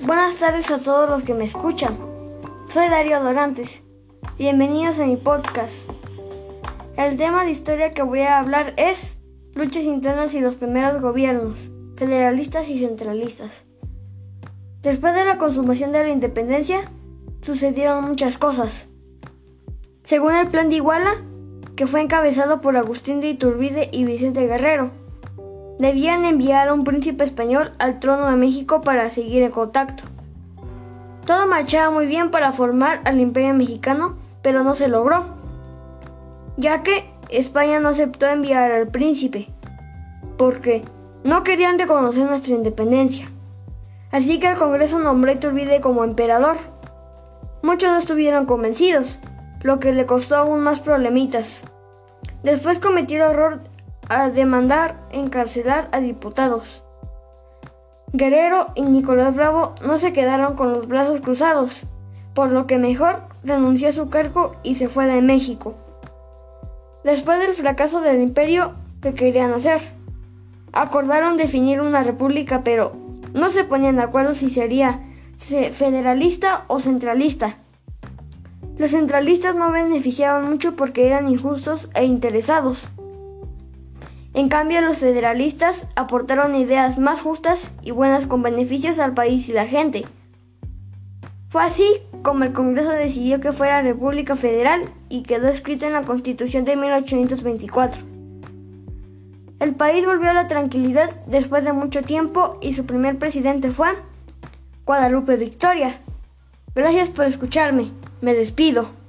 Buenas tardes a todos los que me escuchan. Soy Darío Dorantes. Bienvenidos a mi podcast. El tema de historia que voy a hablar es luchas internas y los primeros gobiernos, federalistas y centralistas. Después de la consumación de la independencia, sucedieron muchas cosas. Según el plan de Iguala, que fue encabezado por Agustín de Iturbide y Vicente Guerrero, debían enviar a un príncipe español al trono de México para seguir en contacto. Todo marchaba muy bien para formar al imperio mexicano, pero no se logró, ya que España no aceptó enviar al príncipe, porque no querían reconocer nuestra independencia. Así que el Congreso nombró a Iturbide como emperador. Muchos no estuvieron convencidos, lo que le costó aún más problemitas. Después cometió el error a demandar encarcelar a diputados. Guerrero y Nicolás Bravo no se quedaron con los brazos cruzados, por lo que mejor renunció a su cargo y se fue de México. Después del fracaso del imperio, ¿qué querían hacer? Acordaron definir una república, pero no se ponían de acuerdo si sería federalista o centralista. Los centralistas no beneficiaban mucho porque eran injustos e interesados. En cambio, los federalistas aportaron ideas más justas y buenas con beneficios al país y la gente. Fue así como el Congreso decidió que fuera República Federal y quedó escrito en la Constitución de 1824. El país volvió a la tranquilidad después de mucho tiempo y su primer presidente fue Guadalupe Victoria. Gracias por escucharme. Me despido.